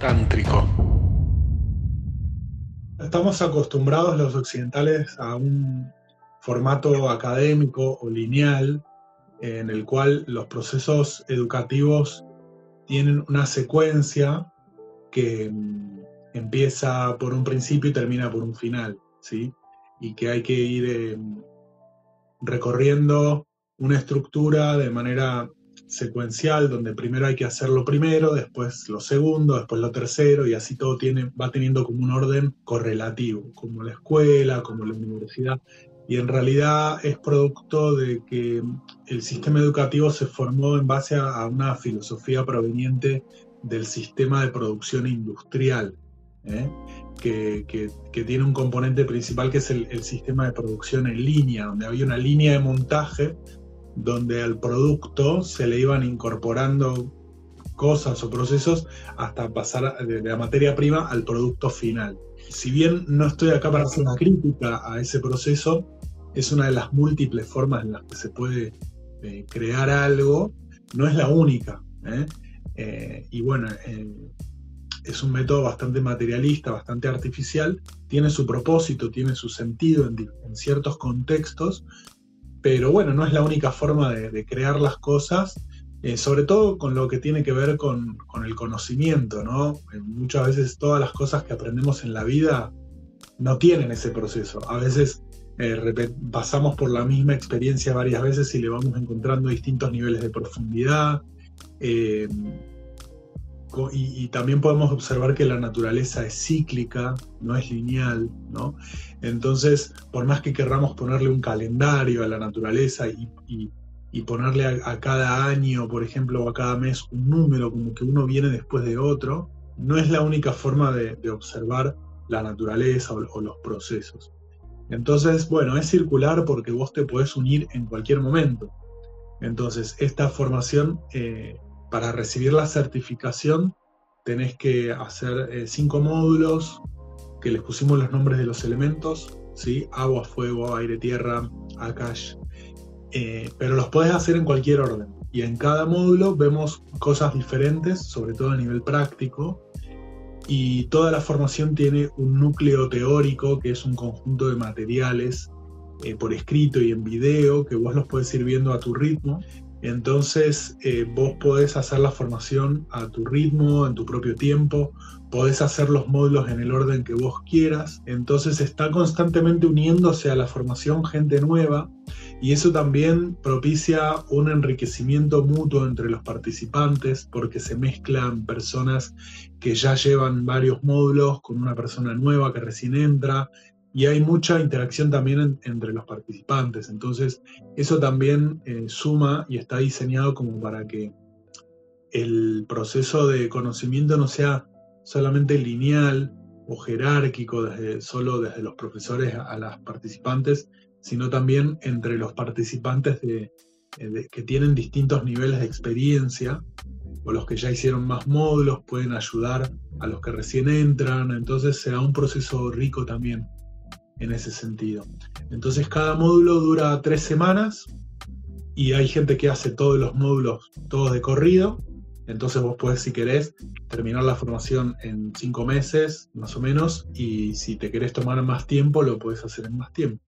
Tántrico. Estamos acostumbrados los occidentales a un formato académico o lineal en el cual los procesos educativos tienen una secuencia que mm, empieza por un principio y termina por un final, ¿sí? Y que hay que ir em, recorriendo una estructura de manera secuencial, donde primero hay que hacer lo primero, después lo segundo, después lo tercero, y así todo tiene, va teniendo como un orden correlativo, como la escuela, como la universidad. Y en realidad es producto de que el sistema educativo se formó en base a, una filosofía proveniente del sistema de producción industrial, ¿eh? que, que, tiene un componente principal que es el, el sistema de producción en línea, donde había una línea de montaje donde al producto se le iban incorporando cosas o procesos hasta pasar de la materia prima al producto final. Si bien no estoy acá para hacer una crítica a ese proceso, es una de las múltiples formas en las que se puede eh, crear algo, no es la única. ¿eh? Eh, y bueno, es un método bastante materialista, bastante artificial, tiene su propósito, tiene su sentido en ciertos contextos, pero bueno, no es la única forma de, crear las cosas, eh, sobre todo con lo que tiene que ver con, el conocimiento, ¿no? Eh, muchas veces todas las cosas que aprendemos en la vida no tienen ese proceso. A veces eh, pasamos por la misma experiencia varias veces y le vamos encontrando distintos niveles de profundidad y, también podemos observar que la naturaleza es cíclica, no es lineal, ¿no? Entonces, por más que querramos ponerle un calendario a la naturaleza y, ponerle a, cada año, por ejemplo, o a cada mes un número, como que uno viene después de otro, no es la única forma de, observar la naturaleza o, los procesos. Entonces, bueno, es circular porque vos te podés unir en cualquier momento. Entonces, esta formación eh, para recibir la certificación tenés que hacer eh, cinco módulos que les pusimos los nombres de los elementos, ¿sí? agua, fuego, aire, tierra, akash, eh, pero los podés hacer en cualquier orden. Y en cada módulo vemos cosas diferentes, sobre todo a nivel práctico, y toda la formación tiene un núcleo teórico que es un conjunto de materiales eh, por escrito y en video que vos los puedes ir viendo a tu ritmo entonces eh, vos podés hacer la formación a tu ritmo, en tu propio tiempo, podés hacer los módulos en el orden que vos quieras. Entonces está constantemente uniéndose a la formación gente nueva y eso también propicia un enriquecimiento mutuo entre los participantes porque se mezclan personas que ya llevan varios módulos con una persona nueva que recién entra y hay mucha interacción también entre los participantes. Entonces, eso también eh, suma y está diseñado como para que el proceso de conocimiento no sea solamente lineal o jerárquico, desde, solo desde los profesores a las participantes, sino también entre los participantes de, eh, que tienen distintos niveles de experiencia o los que ya hicieron más módulos pueden ayudar a los que recién entran, entonces será un proceso rico también en ese sentido. Entonces cada módulo dura tres semanas y hay gente que hace todos los módulos todos de corrido. Entonces vos podés, si querés, terminar la formación en cinco meses, más o menos, y si te querés tomar más tiempo, lo puedes hacer en más tiempo.